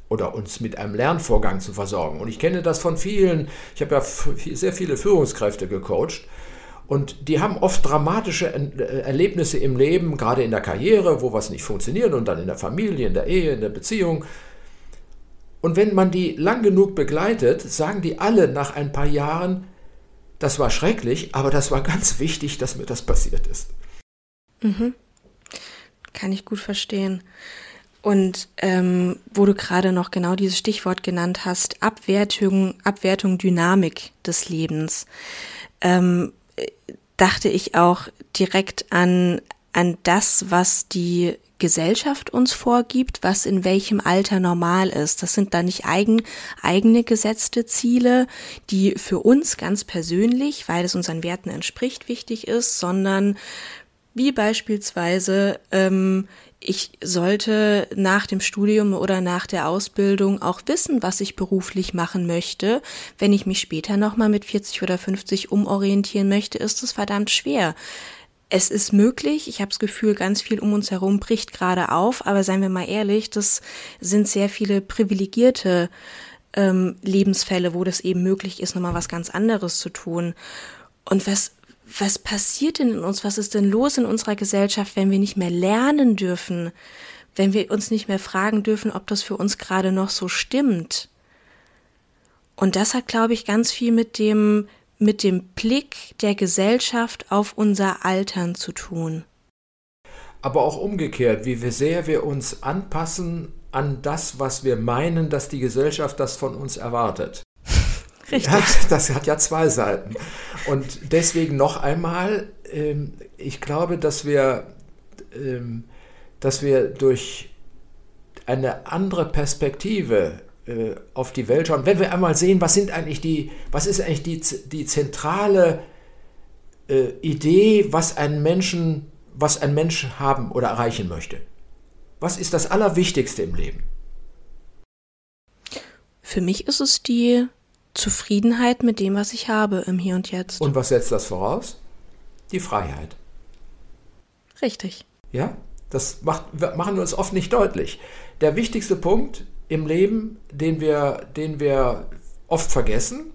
[SPEAKER 3] oder uns mit einem Lernvorgang zu versorgen. Und ich kenne das von vielen, ich habe ja sehr viele Führungskräfte gecoacht und die haben oft dramatische äh, Erlebnisse im Leben, gerade in der Karriere, wo was nicht funktioniert und dann in der Familie, in der Ehe, in der Beziehung. Und wenn man die lang genug begleitet, sagen die alle nach ein paar Jahren, das war schrecklich, aber das war ganz wichtig, dass mir das passiert ist.
[SPEAKER 2] Mhm. Kann ich gut verstehen. Und ähm, wo du gerade noch genau dieses Stichwort genannt hast, Abwertung, Abwertung, Dynamik des Lebens, ähm, dachte ich auch direkt an, an das, was die Gesellschaft uns vorgibt, was in welchem Alter normal ist. Das sind da nicht eigen, eigene gesetzte Ziele, die für uns ganz persönlich, weil es unseren Werten entspricht, wichtig ist, sondern wie beispielsweise, ähm, ich sollte nach dem Studium oder nach der Ausbildung auch wissen, was ich beruflich machen möchte. Wenn ich mich später nochmal mit 40 oder 50 umorientieren möchte, ist es verdammt schwer. es ist möglich. Ich habe das Gefühl, ganz viel um uns herum bricht gerade auf. Aber seien wir mal ehrlich, das sind sehr viele privilegierte ähm, Lebensfälle, wo das eben möglich ist, nochmal was ganz anderes zu tun. Und was, was passiert denn in uns? Was ist denn los in unserer Gesellschaft, wenn wir nicht mehr lernen dürfen? Wenn wir uns nicht mehr fragen dürfen, ob das für uns gerade noch so stimmt? Und das hat, glaube ich, ganz viel mit dem mit dem Blick der Gesellschaft auf unser Altern zu tun.
[SPEAKER 3] Aber auch umgekehrt, wie sehr wir uns anpassen an das, was wir meinen, dass die Gesellschaft das von uns erwartet.
[SPEAKER 2] Richtig.
[SPEAKER 3] Ja, *laughs* das hat ja zwei Seiten. Und deswegen noch einmal, ähm, ich glaube, dass wir, ähm, dass wir durch eine andere Perspektive äh, auf die Welt schauen, wenn wir einmal sehen, was sind eigentlich die, was ist eigentlich die, die zentrale äh, Idee, was ein Menschen, was ein Mensch haben oder erreichen möchte. Was ist das Allerwichtigste im Leben?
[SPEAKER 2] Für mich ist es die Zufriedenheit mit dem, was ich habe im Hier und Jetzt.
[SPEAKER 3] Und was setzt das voraus? Die Freiheit.
[SPEAKER 2] Richtig.
[SPEAKER 3] Ja, das macht, machen wir uns oft nicht deutlich. Der wichtigste Punkt im Leben, den wir, den wir oft vergessen,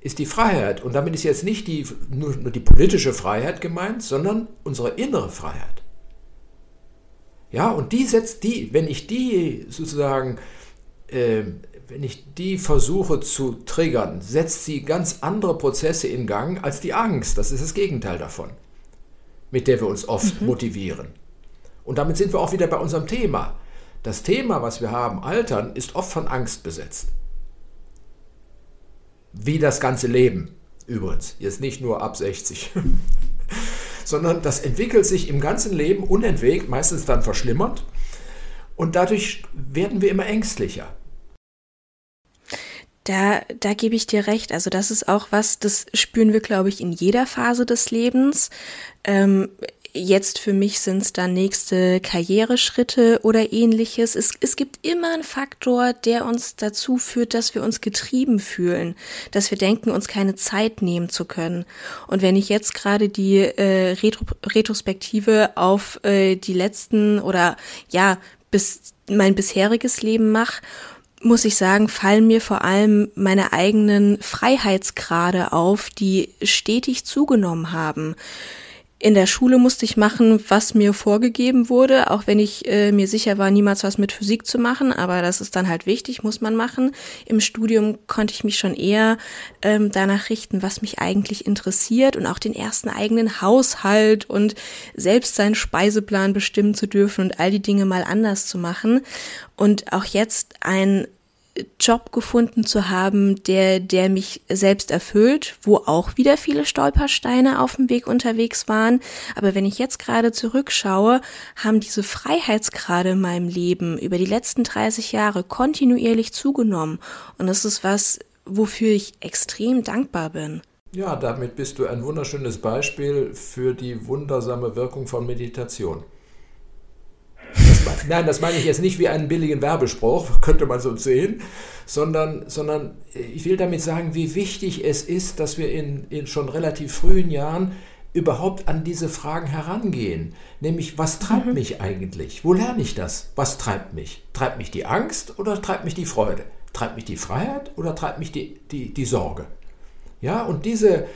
[SPEAKER 3] ist die Freiheit. Und damit ist jetzt nicht die, nur, nur die politische Freiheit gemeint, sondern unsere innere Freiheit. Ja, und die setzt die, wenn ich die sozusagen, äh, wenn ich die versuche zu triggern, setzt sie ganz andere Prozesse in Gang als die Angst. Das ist das Gegenteil davon, mit der wir uns oft mhm. motivieren. Und damit sind wir auch wieder bei unserem Thema. Das Thema, was wir haben, Altern, ist oft von Angst besetzt. Wie das ganze Leben übrigens. Jetzt nicht nur ab 60. *laughs* Sondern das entwickelt sich im ganzen Leben unentwegt, meistens dann verschlimmert. Und dadurch werden wir immer ängstlicher.
[SPEAKER 2] Da, da gebe ich dir recht. Also das ist auch was, das spüren wir, glaube ich, in jeder Phase des Lebens. Ähm, Jetzt für mich sind es dann nächste Karriereschritte oder ähnliches. Es, es gibt immer einen Faktor, der uns dazu führt, dass wir uns getrieben fühlen, dass wir denken, uns keine Zeit nehmen zu können. Und wenn ich jetzt gerade die äh, Retro Retrospektive auf äh, die letzten oder ja, bis mein bisheriges Leben mache, muss ich sagen, fallen mir vor allem meine eigenen Freiheitsgrade auf, die stetig zugenommen haben. In der Schule musste ich machen, was mir vorgegeben wurde, auch wenn ich äh, mir sicher war, niemals was mit Physik zu machen, aber das ist dann halt wichtig, muss man machen. Im Studium konnte ich mich schon eher ähm, danach richten, was mich eigentlich interessiert und auch den ersten eigenen Haushalt und selbst seinen Speiseplan bestimmen zu dürfen und all die Dinge mal anders zu machen. Und auch jetzt ein Job gefunden zu haben, der, der mich selbst erfüllt, wo auch wieder viele Stolpersteine auf dem Weg unterwegs waren. Aber wenn ich jetzt gerade zurückschaue, haben diese Freiheitsgrade in meinem Leben über die letzten 30 Jahre kontinuierlich zugenommen. Und das ist was, wofür ich extrem dankbar bin.
[SPEAKER 3] Ja, damit bist du ein wunderschönes Beispiel für die wundersame Wirkung von Meditation. Das, nein, das meine ich jetzt nicht wie einen billigen Werbespruch, *laughs* könnte man so sehen, sondern, sondern ich will damit sagen, wie wichtig es ist, dass wir in, in schon relativ frühen Jahren überhaupt an diese Fragen herangehen. Nämlich, was treibt mhm. mich eigentlich? Wo lerne ich das? Was treibt mich? Treibt mich die Angst oder treibt mich die Freude? Treibt mich die Freiheit oder treibt mich die, die, die Sorge? Ja, und diese,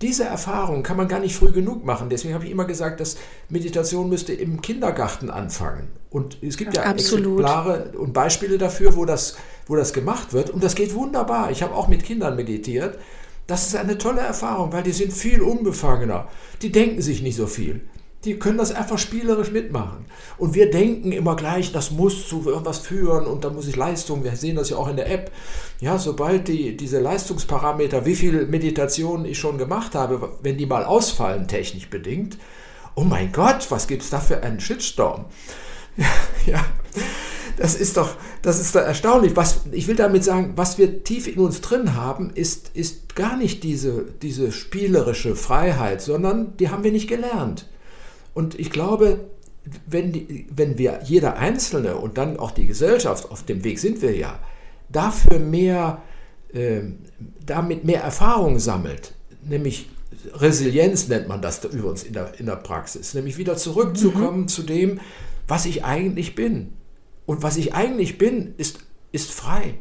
[SPEAKER 3] diese Erfahrung kann man gar nicht früh genug machen. Deswegen habe ich immer gesagt, dass Meditation müsste im Kindergarten anfangen. Und es gibt ja
[SPEAKER 2] Absolut.
[SPEAKER 3] Exemplare und Beispiele dafür, wo das, wo das gemacht wird. Und das geht wunderbar. Ich habe auch mit Kindern meditiert. Das ist eine tolle Erfahrung, weil die sind viel unbefangener. Die denken sich nicht so viel. Die können das einfach spielerisch mitmachen. Und wir denken immer gleich, das muss zu irgendwas führen und da muss ich Leistung. Wir sehen das ja auch in der App. Ja, sobald die, diese Leistungsparameter, wie viel Meditationen ich schon gemacht habe, wenn die mal ausfallen, technisch bedingt, oh mein Gott, was gibt es da für einen Shitstorm? *laughs* Ja, ja, das ist doch, das ist doch erstaunlich. Was, ich will damit sagen, was wir tief in uns drin haben, ist, ist gar nicht diese, diese spielerische Freiheit, sondern die haben wir nicht gelernt. Und ich glaube, wenn, die, wenn wir, jeder Einzelne und dann auch die Gesellschaft, auf dem Weg sind wir ja, dafür mehr, äh, damit mehr Erfahrung sammelt, nämlich Resilienz nennt man das übrigens in der, in der Praxis, nämlich wieder zurückzukommen mhm. zu dem, was ich eigentlich bin. Und was ich eigentlich bin, ist, ist frei.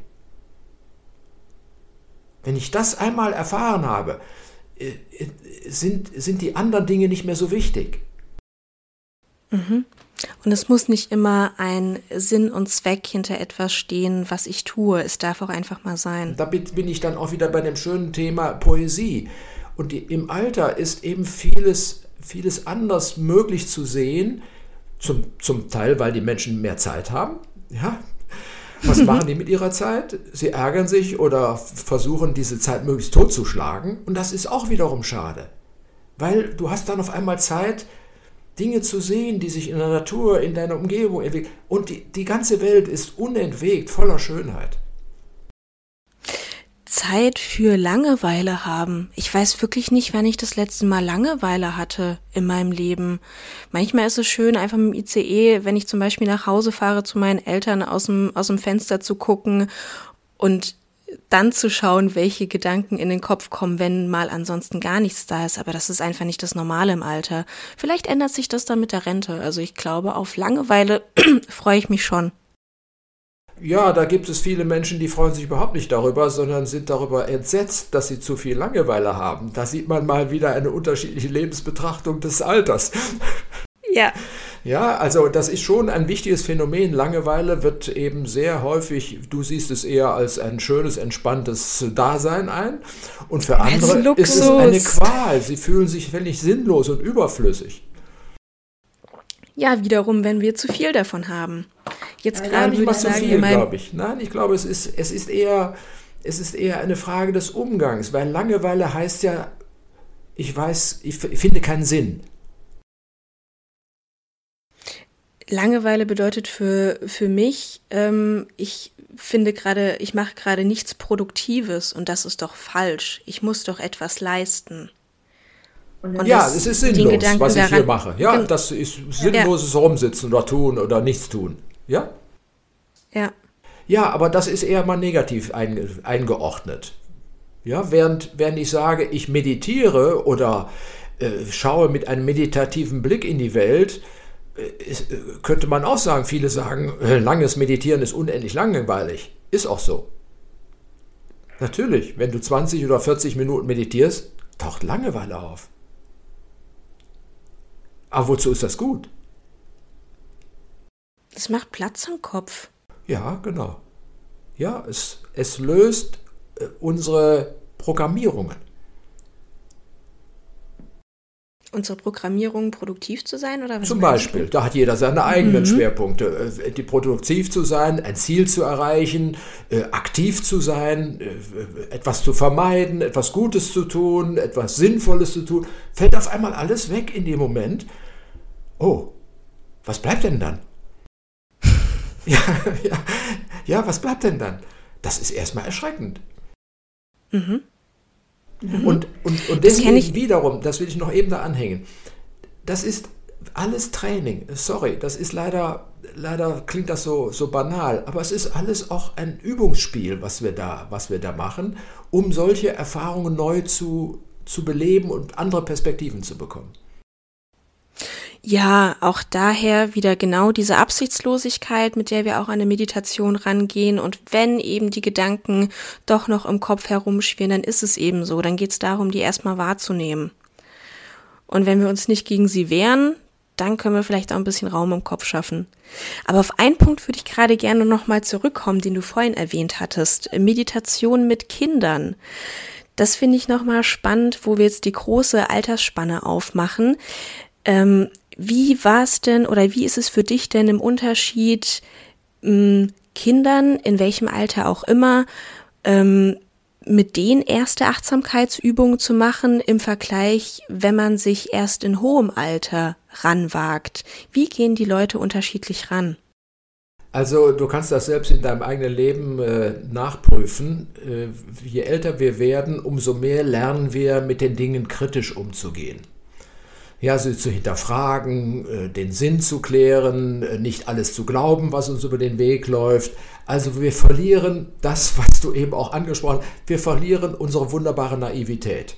[SPEAKER 3] Wenn ich das einmal erfahren habe, äh, sind, sind die anderen Dinge nicht mehr so wichtig.
[SPEAKER 2] Mhm. Und es muss nicht immer ein Sinn und Zweck hinter etwas stehen, was ich tue. Es darf auch einfach mal sein.
[SPEAKER 3] Da bin ich dann auch wieder bei dem schönen Thema Poesie. Und die, im Alter ist eben vieles, vieles anders möglich zu sehen. Zum, zum Teil, weil die Menschen mehr Zeit haben. Ja, was *laughs* machen die mit ihrer Zeit? Sie ärgern sich oder versuchen, diese Zeit möglichst totzuschlagen. Und das ist auch wiederum schade. Weil du hast dann auf einmal Zeit, Dinge zu sehen, die sich in der Natur, in deiner Umgebung entwickeln. Und die, die ganze Welt ist unentwegt, voller Schönheit.
[SPEAKER 2] Zeit für Langeweile haben. Ich weiß wirklich nicht, wann ich das letzte Mal Langeweile hatte in meinem Leben. Manchmal ist es schön, einfach mit dem ICE, wenn ich zum Beispiel nach Hause fahre, zu meinen Eltern aus dem, aus dem Fenster zu gucken und dann zu schauen, welche Gedanken in den Kopf kommen, wenn mal ansonsten gar nichts da ist. Aber das ist einfach nicht das Normale im Alter. Vielleicht ändert sich das dann mit der Rente. Also ich glaube, auf Langeweile *clears throat* freue ich mich schon.
[SPEAKER 3] Ja, da gibt es viele Menschen, die freuen sich überhaupt nicht darüber, sondern sind darüber entsetzt, dass sie zu viel Langeweile haben. Da sieht man mal wieder eine unterschiedliche Lebensbetrachtung des Alters.
[SPEAKER 2] Ja.
[SPEAKER 3] Ja, also das ist schon ein wichtiges Phänomen. Langeweile wird eben sehr häufig, du siehst es eher als ein schönes, entspanntes Dasein ein. Und für andere ist es eine Qual. Sie fühlen sich völlig sinnlos und überflüssig.
[SPEAKER 2] Ja, wiederum, wenn wir zu viel davon haben.
[SPEAKER 3] Jetzt gerade nicht mal zu viel, glaube ich. Nein, ich glaube, es ist, es ist eher, es ist eher eine Frage des Umgangs, weil Langeweile heißt ja, ich weiß, ich finde keinen Sinn.
[SPEAKER 2] Langeweile bedeutet für, für mich, ähm, ich finde gerade, ich mache gerade nichts Produktives und das ist doch falsch. Ich muss doch etwas leisten.
[SPEAKER 3] Und ja, es ist sinnlos, was ich hier mache. Ja, das ist sinnloses ja. Rumsitzen oder tun oder nichts tun. Ja?
[SPEAKER 2] Ja.
[SPEAKER 3] Ja, aber das ist eher mal negativ einge eingeordnet. Ja, während, während ich sage, ich meditiere oder äh, schaue mit einem meditativen Blick in die Welt, könnte man auch sagen, viele sagen, äh, langes Meditieren ist unendlich langweilig. Ist auch so. Natürlich, wenn du 20 oder 40 Minuten meditierst, taucht Langeweile auf. Aber wozu ist das gut?
[SPEAKER 2] Es macht Platz im Kopf.
[SPEAKER 3] Ja, genau. Ja, es, es löst äh, unsere Programmierungen.
[SPEAKER 2] Unsere Programmierung, produktiv zu sein? Oder
[SPEAKER 3] Zum Beispiel, da hat jeder seine eigenen mhm. Schwerpunkte. Äh, die produktiv zu sein, ein Ziel zu erreichen, äh, aktiv zu sein, etwas zu vermeiden, etwas Gutes zu tun, etwas Sinnvolles zu tun, fällt auf einmal alles weg in dem Moment. Oh, was bleibt denn dann? *laughs* Ja, ja, ja, was bleibt denn dann? Das ist erstmal erschreckend. Mhm. Mhm. Und, und, und deswegen das wiederum, das will ich noch eben da anhängen, das ist alles Training. Sorry, das ist leider, leider klingt das so, so banal, aber es ist alles auch ein Übungsspiel, was wir da, was wir da machen, um solche Erfahrungen neu zu, zu beleben und andere Perspektiven zu bekommen.
[SPEAKER 2] Ja, auch daher wieder genau diese Absichtslosigkeit, mit der wir auch an eine Meditation rangehen. Und wenn eben die Gedanken doch noch im Kopf herumschwirren, dann ist es eben so. Dann geht es darum, die erstmal wahrzunehmen. Und wenn wir uns nicht gegen sie wehren, dann können wir vielleicht auch ein bisschen Raum im Kopf schaffen. Aber auf einen Punkt würde ich gerade gerne nochmal zurückkommen, den du vorhin erwähnt hattest. Meditation mit Kindern. Das finde ich nochmal spannend, wo wir jetzt die große Altersspanne aufmachen. Ähm, wie war es denn oder wie ist es für dich denn im Unterschied mh, Kindern, in welchem Alter auch immer, ähm, mit denen erste Achtsamkeitsübungen zu machen im Vergleich, wenn man sich erst in hohem Alter ranwagt? Wie gehen die Leute unterschiedlich ran?
[SPEAKER 3] Also du kannst das selbst in deinem eigenen Leben äh, nachprüfen. Äh, je älter wir werden, umso mehr lernen wir mit den Dingen kritisch umzugehen ja, sie zu hinterfragen, äh, den Sinn zu klären, äh, nicht alles zu glauben, was uns über den Weg läuft. Also wir verlieren das, was du eben auch angesprochen hast, wir verlieren unsere wunderbare Naivität.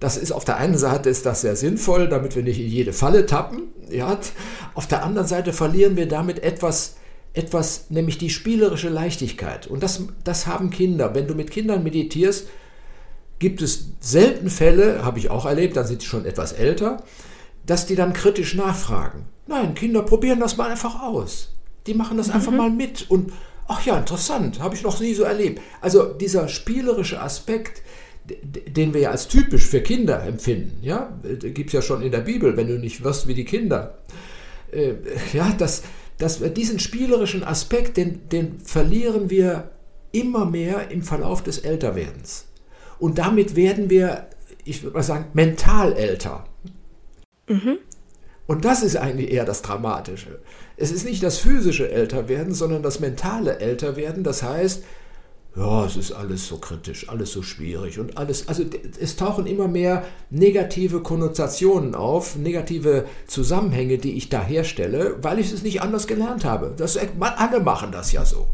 [SPEAKER 3] Das ist auf der einen Seite ist das sehr sinnvoll, damit wir nicht in jede Falle tappen. Ja. Auf der anderen Seite verlieren wir damit etwas, etwas, nämlich die spielerische Leichtigkeit. Und das, das haben Kinder. Wenn du mit Kindern meditierst, gibt es selten Fälle, habe ich auch erlebt, dann sind sie schon etwas älter, dass die dann kritisch nachfragen. Nein, Kinder probieren das mal einfach aus. Die machen das mhm. einfach mal mit und ach ja, interessant, habe ich noch nie so erlebt. Also dieser spielerische Aspekt, den wir ja als typisch für Kinder empfinden, ja, gibt es ja schon in der Bibel, wenn du nicht wirst wie die Kinder. Äh, ja, dass, dass wir diesen spielerischen Aspekt, den, den verlieren wir immer mehr im Verlauf des Älterwerdens. Und damit werden wir, ich würde mal sagen, mental älter. Mhm. Und das ist eigentlich eher das Dramatische. Es ist nicht das physische Älterwerden, sondern das mentale Älterwerden. Das heißt, ja, es ist alles so kritisch, alles so schwierig und alles, also es tauchen immer mehr negative Konnotationen auf, negative Zusammenhänge, die ich da herstelle, weil ich es nicht anders gelernt habe. Das, alle machen das ja so.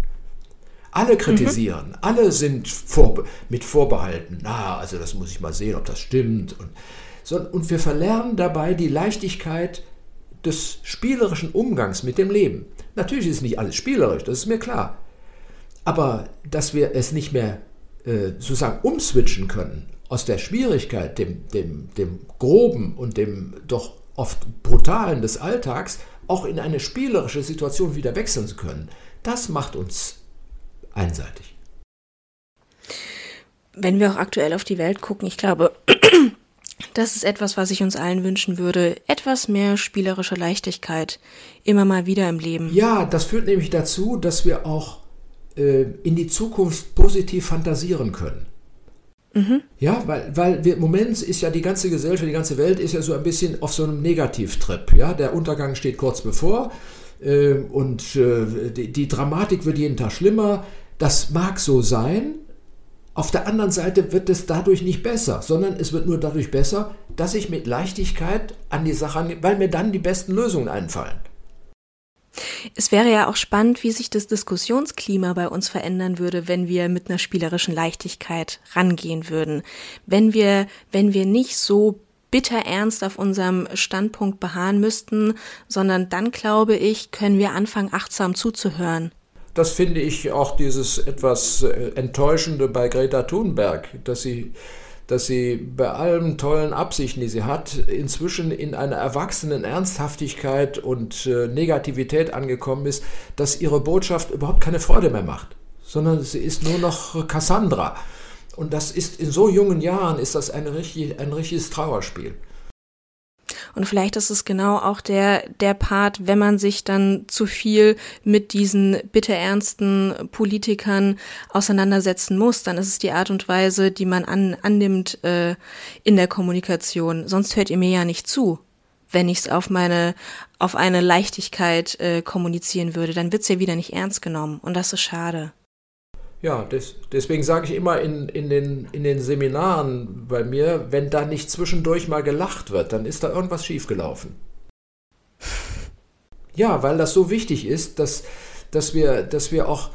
[SPEAKER 3] Alle kritisieren, mhm. alle sind vor, mit Vorbehalten. Na, also das muss ich mal sehen, ob das stimmt. Und, und wir verlernen dabei die Leichtigkeit des spielerischen Umgangs mit dem Leben. Natürlich ist nicht alles spielerisch, das ist mir klar. Aber dass wir es nicht mehr äh, sozusagen umswitchen können aus der Schwierigkeit, dem, dem, dem Groben und dem doch oft Brutalen des Alltags, auch in eine spielerische Situation wieder wechseln zu können, das macht uns einseitig.
[SPEAKER 2] Wenn wir auch aktuell auf die Welt gucken, ich glaube, das ist etwas, was ich uns allen wünschen würde. Etwas mehr spielerische Leichtigkeit immer mal wieder im Leben.
[SPEAKER 3] Ja, das führt nämlich dazu, dass wir auch äh, in die Zukunft positiv fantasieren können. Mhm. Ja, weil, weil wir, im Moment ist ja die ganze Gesellschaft, die ganze Welt ist ja so ein bisschen auf so einem Negativtrip. Ja, der Untergang steht kurz bevor äh, und äh, die, die Dramatik wird jeden Tag schlimmer. Das mag so sein, auf der anderen Seite wird es dadurch nicht besser, sondern es wird nur dadurch besser, dass ich mit Leichtigkeit an die Sache angehe, weil mir dann die besten Lösungen einfallen.
[SPEAKER 2] Es wäre ja auch spannend, wie sich das Diskussionsklima bei uns verändern würde, wenn wir mit einer spielerischen Leichtigkeit rangehen würden. Wenn wir, wenn wir nicht so bitter ernst auf unserem Standpunkt beharren müssten, sondern dann, glaube ich, können wir anfangen, achtsam zuzuhören.
[SPEAKER 3] Das finde ich auch dieses etwas äh, Enttäuschende bei Greta Thunberg, dass sie, dass sie bei allen tollen Absichten, die sie hat, inzwischen in einer erwachsenen Ernsthaftigkeit und äh, Negativität angekommen ist, dass ihre Botschaft überhaupt keine Freude mehr macht, sondern sie ist nur noch Cassandra. Und das ist in so jungen Jahren ist das ein, richtig, ein richtiges Trauerspiel.
[SPEAKER 2] Und vielleicht ist es genau auch der, der Part, wenn man sich dann zu viel mit diesen bitterernsten Politikern auseinandersetzen muss, dann ist es die Art und Weise, die man an, annimmt äh, in der Kommunikation. Sonst hört ihr mir ja nicht zu. Wenn ich es auf meine, auf eine Leichtigkeit äh, kommunizieren würde, dann wird es ja wieder nicht ernst genommen. Und das ist schade.
[SPEAKER 3] Ja, des, deswegen sage ich immer in, in, den, in den Seminaren bei mir, wenn da nicht zwischendurch mal gelacht wird, dann ist da irgendwas schiefgelaufen. Ja, weil das so wichtig ist, dass, dass, wir, dass wir auch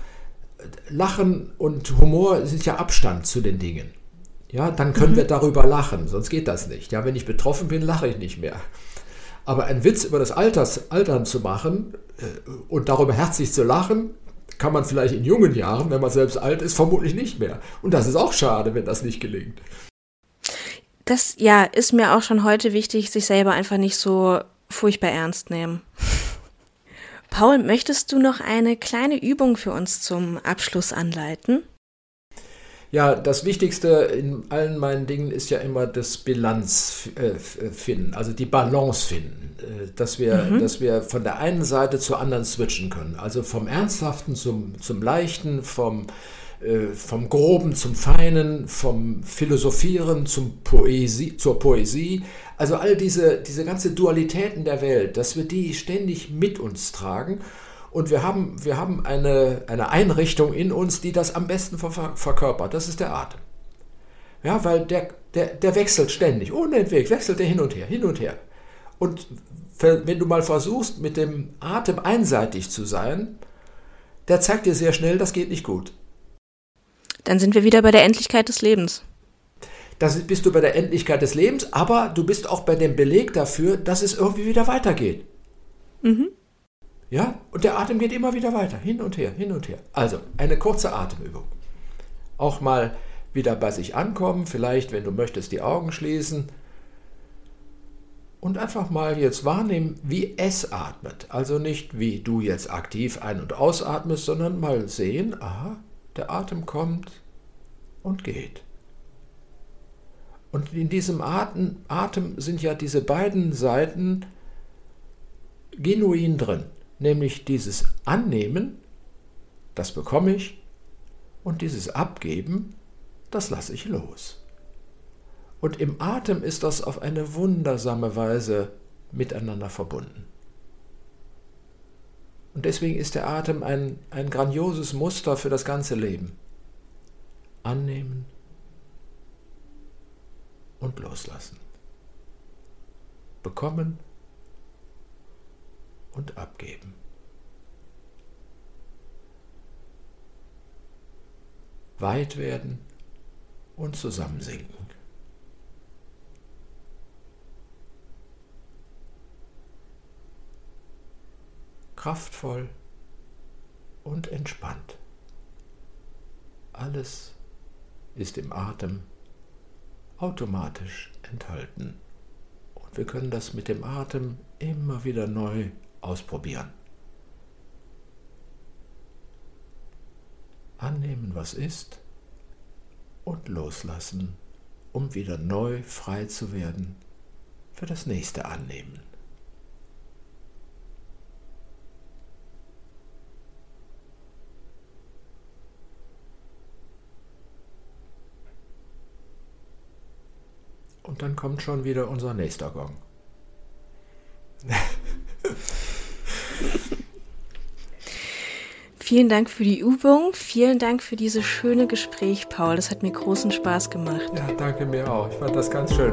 [SPEAKER 3] Lachen und Humor sind ja Abstand zu den Dingen. Ja, dann können mhm. wir darüber lachen, sonst geht das nicht. Ja, wenn ich betroffen bin, lache ich nicht mehr. Aber einen Witz über das Alters, Altern zu machen äh, und darüber herzlich zu lachen, kann man vielleicht in jungen Jahren, wenn man selbst alt ist, vermutlich nicht mehr. Und das ist auch schade, wenn das nicht gelingt.
[SPEAKER 2] Das, ja, ist mir auch schon heute wichtig, sich selber einfach nicht so furchtbar ernst nehmen. Paul, möchtest du noch eine kleine Übung für uns zum Abschluss anleiten?
[SPEAKER 3] Ja, das Wichtigste in allen meinen Dingen ist ja immer das Bilanz äh, finden, also die Balance finden, äh, dass wir, mhm. dass wir von der einen Seite zur anderen switchen können, also vom Ernsthaften zum, zum Leichten, vom, äh, vom Groben zum Feinen, vom Philosophieren zum Poesie, zur Poesie, also all diese, diese ganze Dualitäten der Welt, dass wir die ständig mit uns tragen und wir haben, wir haben eine, eine Einrichtung in uns, die das am besten verkörpert. Das ist der Atem. Ja, weil der, der, der wechselt ständig, ohne Entweg, wechselt er hin und her, hin und her. Und wenn du mal versuchst, mit dem Atem einseitig zu sein, der zeigt dir sehr schnell, das geht nicht gut.
[SPEAKER 2] Dann sind wir wieder bei der Endlichkeit des Lebens.
[SPEAKER 3] das bist du bei der Endlichkeit des Lebens, aber du bist auch bei dem Beleg dafür, dass es irgendwie wieder weitergeht. Mhm. Ja, und der Atem geht immer wieder weiter, hin und her, hin und her. Also, eine kurze Atemübung. Auch mal wieder bei sich ankommen, vielleicht, wenn du möchtest, die Augen schließen und einfach mal jetzt wahrnehmen, wie es atmet. Also nicht, wie du jetzt aktiv ein- und ausatmest, sondern mal sehen, aha, der Atem kommt und geht. Und in diesem Atem, Atem sind ja diese beiden Seiten genuin drin, nämlich dieses Annehmen, das bekomme ich, und dieses Abgeben, das lasse ich los. Und im Atem ist das auf eine wundersame Weise miteinander verbunden. Und deswegen ist der Atem ein, ein grandioses Muster für das ganze Leben. Annehmen und loslassen. Bekommen und abgeben. Weit werden und zusammensinken. Kraftvoll und entspannt. Alles ist im Atem automatisch enthalten. Und wir können das mit dem Atem immer wieder neu ausprobieren. Annehmen, was ist, und loslassen, um wieder neu frei zu werden für das nächste Annehmen. Und dann kommt schon wieder unser nächster Gong. *laughs*
[SPEAKER 2] Vielen Dank für die Übung. Vielen Dank für dieses schöne Gespräch, Paul. Das hat mir großen Spaß gemacht.
[SPEAKER 3] Ja, danke mir auch. Ich fand das ganz schön.